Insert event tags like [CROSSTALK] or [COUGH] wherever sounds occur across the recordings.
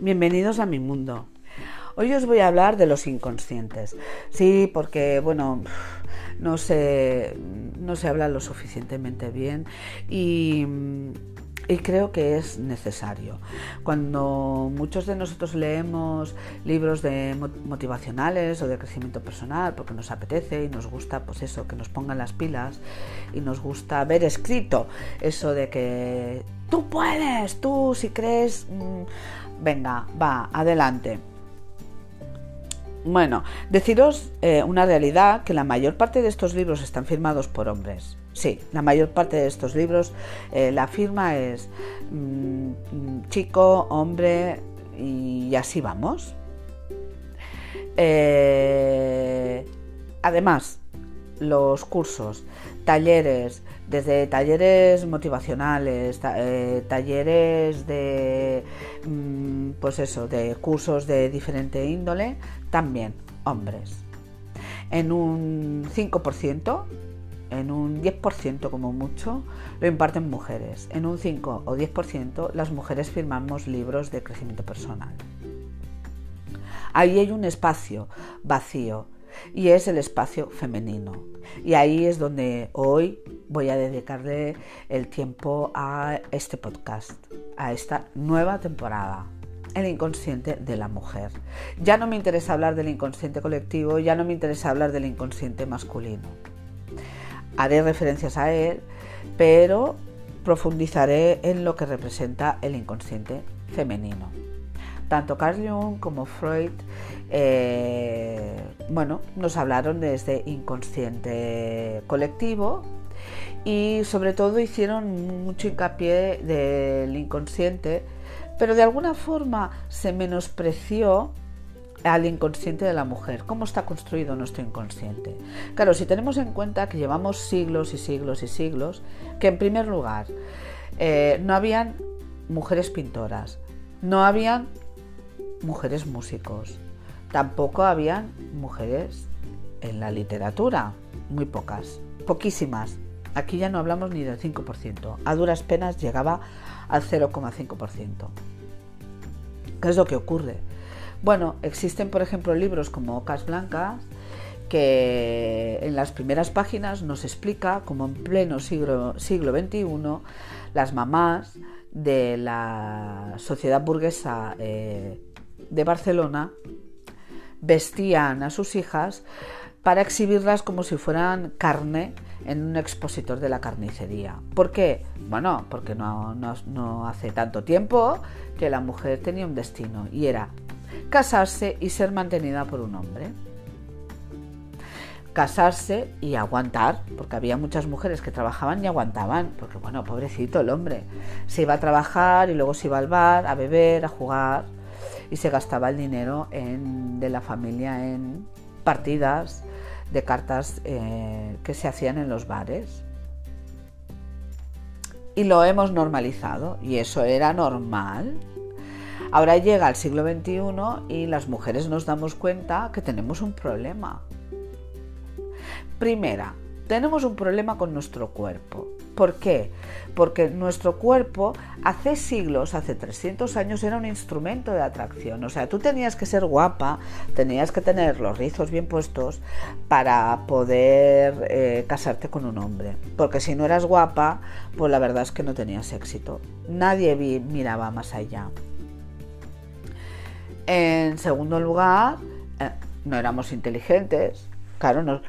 Bienvenidos a mi mundo. Hoy os voy a hablar de los inconscientes. Sí, porque, bueno, no se, no se habla lo suficientemente bien y, y creo que es necesario. Cuando muchos de nosotros leemos libros de motivacionales o de crecimiento personal porque nos apetece y nos gusta pues eso, que nos pongan las pilas y nos gusta ver escrito eso de que tú puedes, tú si crees, mm, venga, va, adelante. Bueno, deciros eh, una realidad, que la mayor parte de estos libros están firmados por hombres. Sí, la mayor parte de estos libros, eh, la firma es mm, chico, hombre y así vamos. Eh, además, los cursos, talleres, desde talleres motivacionales, talleres de, mm, pues eso, de cursos de diferente índole, también hombres. En un 5%, en un 10% como mucho, lo imparten mujeres. En un 5 o 10% las mujeres firmamos libros de crecimiento personal. Ahí hay un espacio vacío y es el espacio femenino. Y ahí es donde hoy voy a dedicarle el tiempo a este podcast, a esta nueva temporada el inconsciente de la mujer. Ya no me interesa hablar del inconsciente colectivo, ya no me interesa hablar del inconsciente masculino. Haré referencias a él, pero profundizaré en lo que representa el inconsciente femenino. Tanto Carl Jung como Freud, eh, bueno, nos hablaron de este inconsciente colectivo y sobre todo hicieron mucho hincapié del inconsciente pero de alguna forma se menospreció al inconsciente de la mujer, cómo está construido nuestro inconsciente. Claro, si tenemos en cuenta que llevamos siglos y siglos y siglos, que en primer lugar eh, no habían mujeres pintoras, no habían mujeres músicos, tampoco habían mujeres en la literatura, muy pocas, poquísimas. Aquí ya no hablamos ni del 5%, a duras penas llegaba al 0,5%. ¿Qué es lo que ocurre? Bueno, existen, por ejemplo, libros como Ocas Blancas, que en las primeras páginas nos explica cómo en pleno siglo, XXI las mamás de la sociedad burguesa eh, de Barcelona vestían a sus hijas para exhibirlas como si fueran carne en un expositor de la carnicería. ¿Por qué? Bueno, porque no, no, hace tanto tiempo que la mujer tenía un destino y era casarse y ser mantenida por un hombre. Casarse y aguantar, porque había muchas mujeres que trabajaban y aguantaban, porque bueno, pobrecito el hombre, se iba a trabajar y luego se iba al bar a beber, a jugar y se gastaba el dinero de la familia en partidas, de cartas eh, que se hacían en los bares. Y lo hemos normalizado y eso era normal. Ahora llega el siglo XXI y las mujeres nos damos cuenta que tenemos un problema. Primera, tenemos un problema con nuestro cuerpo. ¿Por qué? Porque nuestro cuerpo hace siglos, hace 300 años, era un instrumento de atracción. O sea, tú tenías que ser guapa, tenías que tener los rizos bien puestos para poder eh, casarte con un hombre. Porque si no eras guapa, pues la verdad es que no tenías éxito. Nadie miraba más allá. En segundo lugar, eh, no éramos inteligentes. Claro,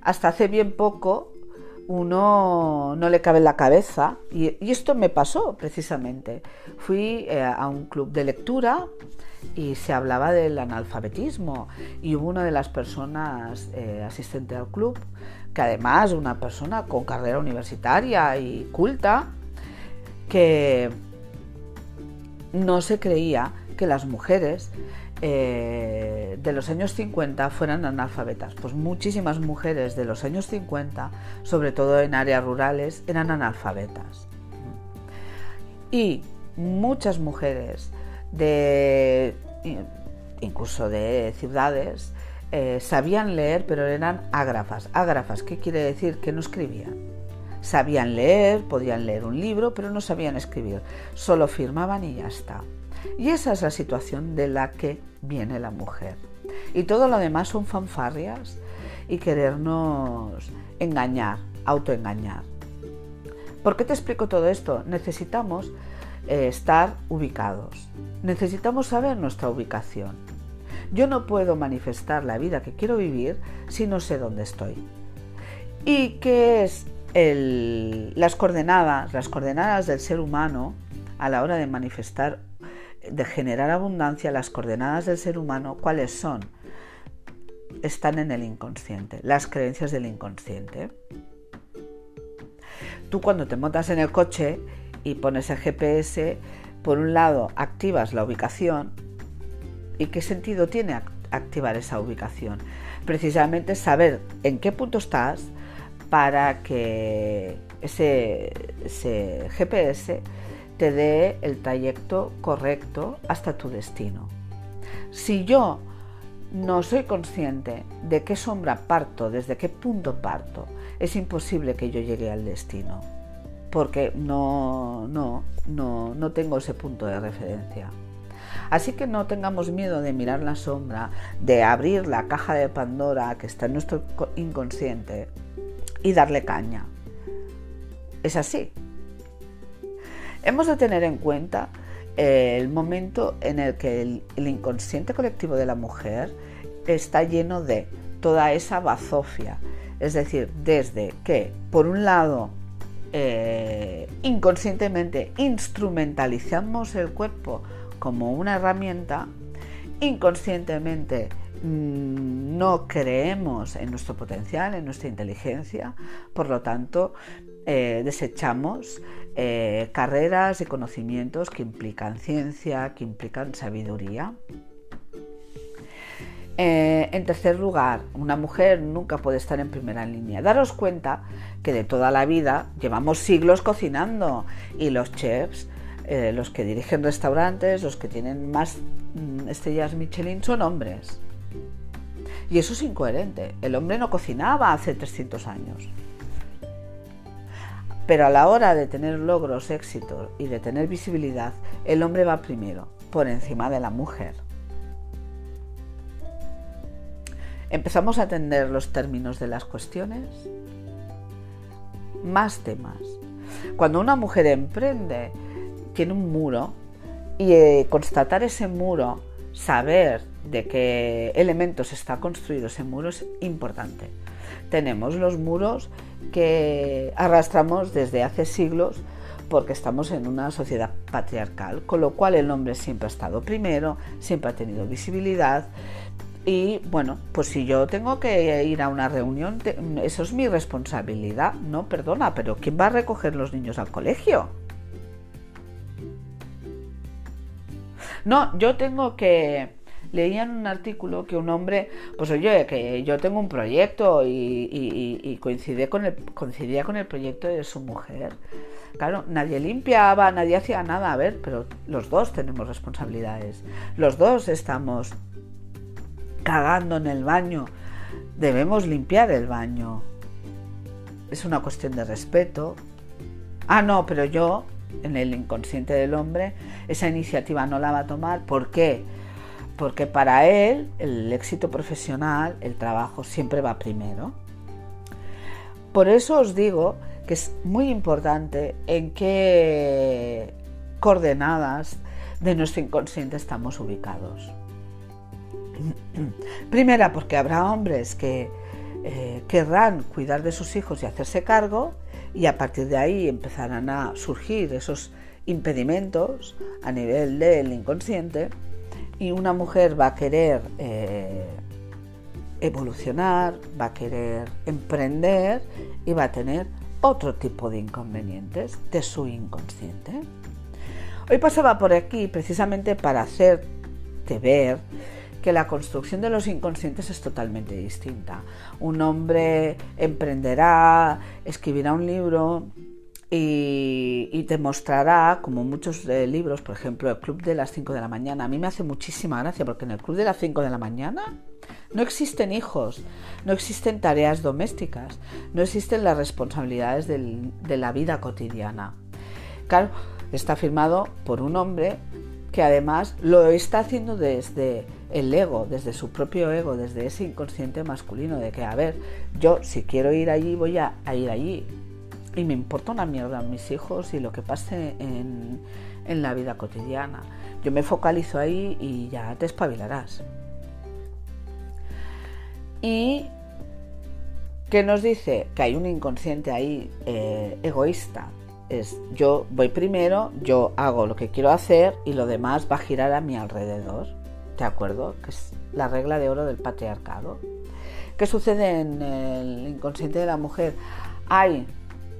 hasta hace bien poco uno no le cabe en la cabeza y, esto me pasó precisamente. Fui eh, a un club de lectura y se hablaba del analfabetismo y hubo una de las personas eh, asistente al club que además una persona con carrera universitaria y culta que no se creía que las mujeres eh, de los años 50 fueran analfabetas. Pues muchísimas mujeres de los años 50, sobre todo en áreas rurales, eran analfabetas. Y muchas mujeres de incluso de ciudades eh, sabían leer, pero eran ágrafas. Ágrafas, ¿qué quiere decir? Que no escribían. Sabían leer, podían leer un libro, pero no sabían escribir. Solo firmaban y ya está. Y esa es la situación de la que viene la mujer. Y todo lo demás son fanfarrias y querernos engañar, autoengañar. ¿Por qué te explico todo esto? Necesitamos eh, estar ubicados. Necesitamos saber nuestra ubicación. Yo no puedo manifestar la vida que quiero vivir si no sé dónde estoy. ¿Y qué es las coordenadas? Las coordenadas del ser humano a la hora de manifestar, de generar abundancia, las coordenadas del ser humano, ¿cuáles son? Están en el inconsciente, las creencias del inconsciente. Tú cuando te montas en el coche y pones el GPS, por un lado activas la ubicación, ¿y qué sentido tiene activar esa ubicación? Precisamente saber en qué punto estás para que ese, GPS te dé el trayecto correcto hasta tu destino. Si yo no soy consciente de qué sombra parto, desde qué punto parto, es imposible que yo llegue al destino, porque no, no, no, no tengo ese punto de referencia. Así que no tengamos miedo de mirar la sombra, de abrir la caja de Pandora que está en nuestro inconsciente y darle caña. Es así, Hemos de tener en cuenta eh, el momento en el que el, inconsciente colectivo de la mujer está lleno de toda esa bazofia. Es decir, desde que, por un lado, eh, inconscientemente instrumentalizamos el cuerpo como una herramienta, inconscientemente mm, no creemos en nuestro potencial, en nuestra inteligencia, por lo tanto eh, desechamos eh, carreras y conocimientos que implican ciencia, que implican sabiduría. Eh, en tercer lugar, una mujer nunca puede estar en primera línea. Daros cuenta que de toda la vida llevamos siglos cocinando y los chefs, los que dirigen restaurantes, los que tienen más mm, estrellas Michelin son hombres. Y eso es incoherente. El hombre no cocinaba hace 300 años. Pero a la hora de tener logros, éxitos y de tener visibilidad, el hombre va primero, por encima de la mujer. Empezamos a atender los términos de las cuestiones. Más temas. Cuando una mujer emprende, tiene un muro y eh, constatar ese muro, saber de qué elementos está construido ese muro es importante. Tenemos los muros que arrastramos desde hace siglos porque estamos en una sociedad patriarcal, con lo cual el hombre siempre ha estado primero, siempre ha tenido visibilidad y bueno, pues si yo tengo que ir a una reunión, eso es mi responsabilidad, no, perdona, pero ¿quién va a recoger los niños al colegio? No, yo tengo que leía en un artículo que un hombre, pues oye, que yo tengo un proyecto y, coincide con el, coincidía con el proyecto de su mujer. Claro, nadie limpiaba, nadie hacía nada, a ver, pero los dos tenemos responsabilidades. Los dos estamos cagando en el baño. Debemos limpiar el baño. Es una cuestión de respeto. Ah, no, pero yo, en el inconsciente del hombre, esa iniciativa no la va a tomar. ¿Por qué? porque para él el éxito profesional, el trabajo siempre va primero. Por eso os digo que es muy importante en qué coordenadas de nuestro inconsciente estamos ubicados. [CLEARS THROAT] Primera, porque habrá hombres que eh, querrán cuidar de sus hijos y hacerse cargo y a partir de ahí empezarán a surgir esos impedimentos a nivel del inconsciente y una mujer va a querer eh, evolucionar, va a querer emprender y va a tener otro tipo de inconvenientes de su inconsciente. Hoy pasaba por aquí precisamente para hacerte ver que la construcción de los inconscientes es totalmente distinta. Un hombre emprenderá, escribirá un libro, y, te mostrará, como muchos eh, libros, por ejemplo, el Club de las 5 de la mañana. A mí me hace muchísima gracia porque en el Club de las 5 de la mañana no existen hijos, no existen tareas domésticas, no existen las responsabilidades de la vida cotidiana. Claro, está firmado por un hombre que además lo está haciendo desde el ego, desde su propio ego, desde ese inconsciente masculino de que, a ver, yo si quiero ir allí voy a, ir allí y me importa una mierda mis hijos y lo que pase en, en la vida cotidiana. Yo me focalizo ahí y ya te espabilarás. Y que nos dice que hay un inconsciente ahí eh, egoísta. Es yo voy primero, yo hago lo que quiero hacer y lo demás va a girar a mi alrededor. ¿De acuerdo? Que es la regla de oro del patriarcado. ¿Qué sucede en el inconsciente de la mujer? Ay,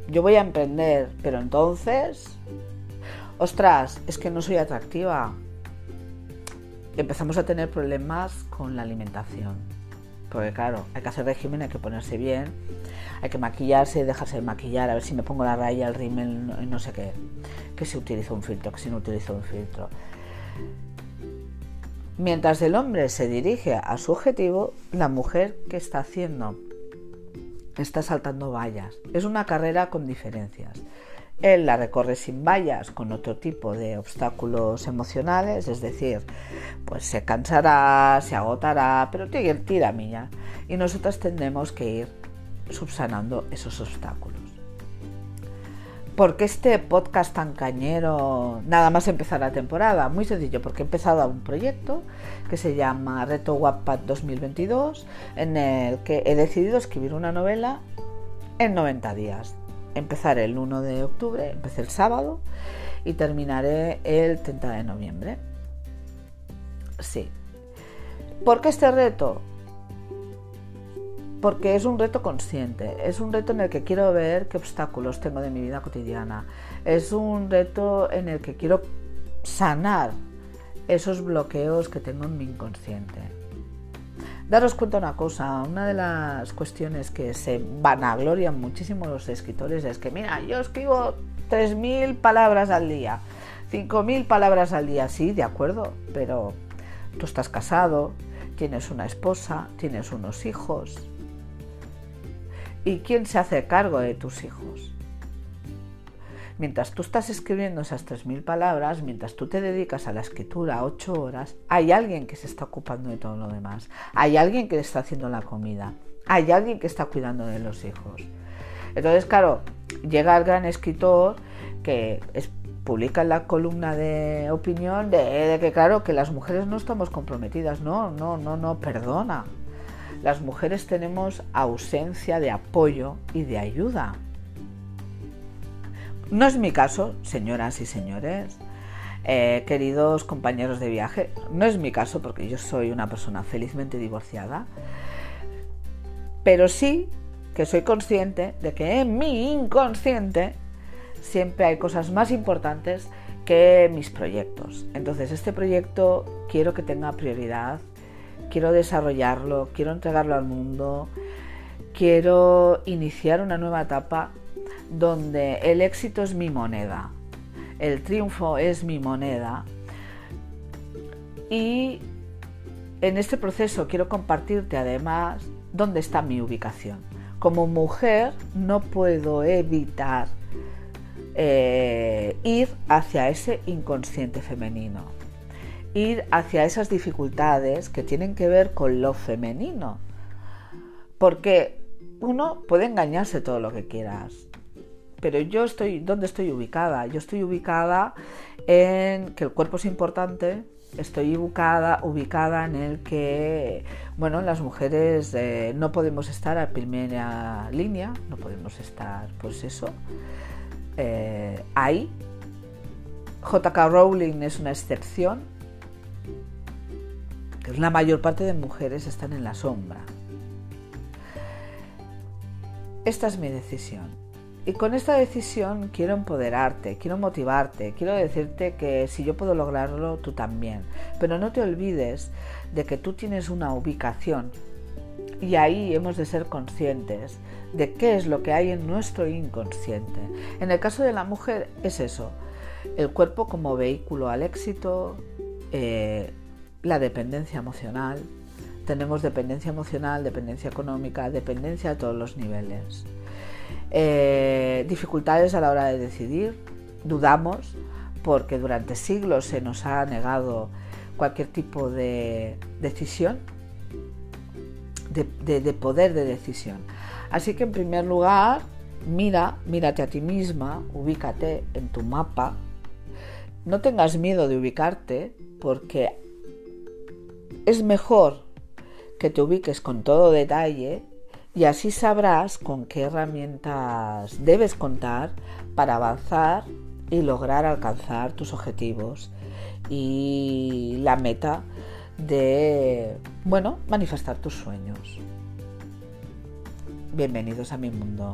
yo voy a emprender, pero entonces, ostras, es que no soy atractiva. Empezamos a tener problemas con la alimentación porque claro, hay que hacer régimen, hay que ponerse bien, hay que maquillarse, dejarse de maquillar, a ver si me pongo la raya, el rímel, no sé qué, que si utilizo un filtro, que si no utilizo un filtro. Mientras el hombre se dirige a su objetivo, la mujer que está haciendo está saltando vallas. Es una carrera con diferencias. Él la recorre sin vallas, con otro tipo de obstáculos emocionales, es decir, pues se cansará, se agotará, pero tiene tira mía. Y nosotras tendremos que ir subsanando esos obstáculos. ¿Por qué este podcast tan cañero nada más empezar la temporada? Muy sencillo, porque he empezado un proyecto que se llama Reto Wattpad 2022, en el que he decidido escribir una novela en 90 días empezaré el 1 de octubre, empecé el sábado y terminaré el 30 de noviembre. Sí. ¿Por qué este reto? Porque es un reto consciente, es un reto en el que quiero ver qué obstáculos tengo de mi vida cotidiana, es un reto en el que quiero sanar esos bloqueos que tengo en mi inconsciente. Daros cuenta una cosa, una de las cuestiones que se vanaglorian muchísimo los escritores es que, mira, yo escribo 3.000 palabras al día, 5.000 palabras al día, sí, de acuerdo, pero tú estás casado, tienes una esposa, tienes unos hijos. ¿Y quién se hace cargo de tus hijos? Mientras tú estás escribiendo esas 3.000 palabras, mientras tú te dedicas a la escritura 8 horas, hay alguien que se está ocupando de todo lo demás. Hay alguien que está haciendo la comida. Hay alguien que está cuidando de los hijos. Entonces, claro, llega el gran escritor que publica en la columna de opinión de, que, claro, que las mujeres no estamos comprometidas. No, no, no, no, perdona. Las mujeres tenemos ausencia de apoyo y de ayuda. No es mi caso, señoras y señores, eh, queridos compañeros de viaje, no es mi caso porque yo soy una persona felizmente divorciada, pero sí que soy consciente de que en mi inconsciente siempre hay cosas más importantes que mis proyectos. Entonces este proyecto quiero que tenga prioridad, quiero desarrollarlo, quiero entregarlo al mundo, quiero iniciar una nueva etapa donde el éxito es mi moneda, el triunfo es mi moneda. Y en este proceso quiero compartirte además dónde está mi ubicación. Como mujer no puedo evitar eh, ir hacia ese inconsciente femenino, ir hacia esas dificultades que tienen que ver con lo femenino. Porque uno puede engañarse todo lo que quieras, pero yo estoy, ¿dónde estoy ubicada? Yo estoy ubicada en que el cuerpo es importante, estoy ubicada, ubicada en el que, bueno, las mujeres eh, no podemos estar a primera línea, no podemos estar, pues eso, eh, ahí. JK Rowling es una excepción, la mayor parte de mujeres están en la sombra. Esta es mi decisión. Y con esta decisión quiero empoderarte, quiero motivarte, quiero decirte que si yo puedo lograrlo, tú también. Pero no te olvides de que tú tienes una ubicación y ahí hemos de ser conscientes de qué es lo que hay en nuestro inconsciente. En el caso de la mujer es eso, el cuerpo como vehículo al éxito, eh, la dependencia emocional. Tenemos dependencia emocional, dependencia económica, dependencia a todos los niveles. Eh, dificultades a la hora de decidir, dudamos porque durante siglos se nos ha negado cualquier tipo de decisión, de, poder de decisión. Así que en primer lugar, mira, mírate a ti misma, ubícate en tu mapa. No tengas miedo de ubicarte porque es mejor que te ubiques con todo detalle y así sabrás con qué herramientas debes contar para avanzar y lograr alcanzar tus objetivos y la meta de, bueno, manifestar tus sueños. Bienvenidos a mi mundo.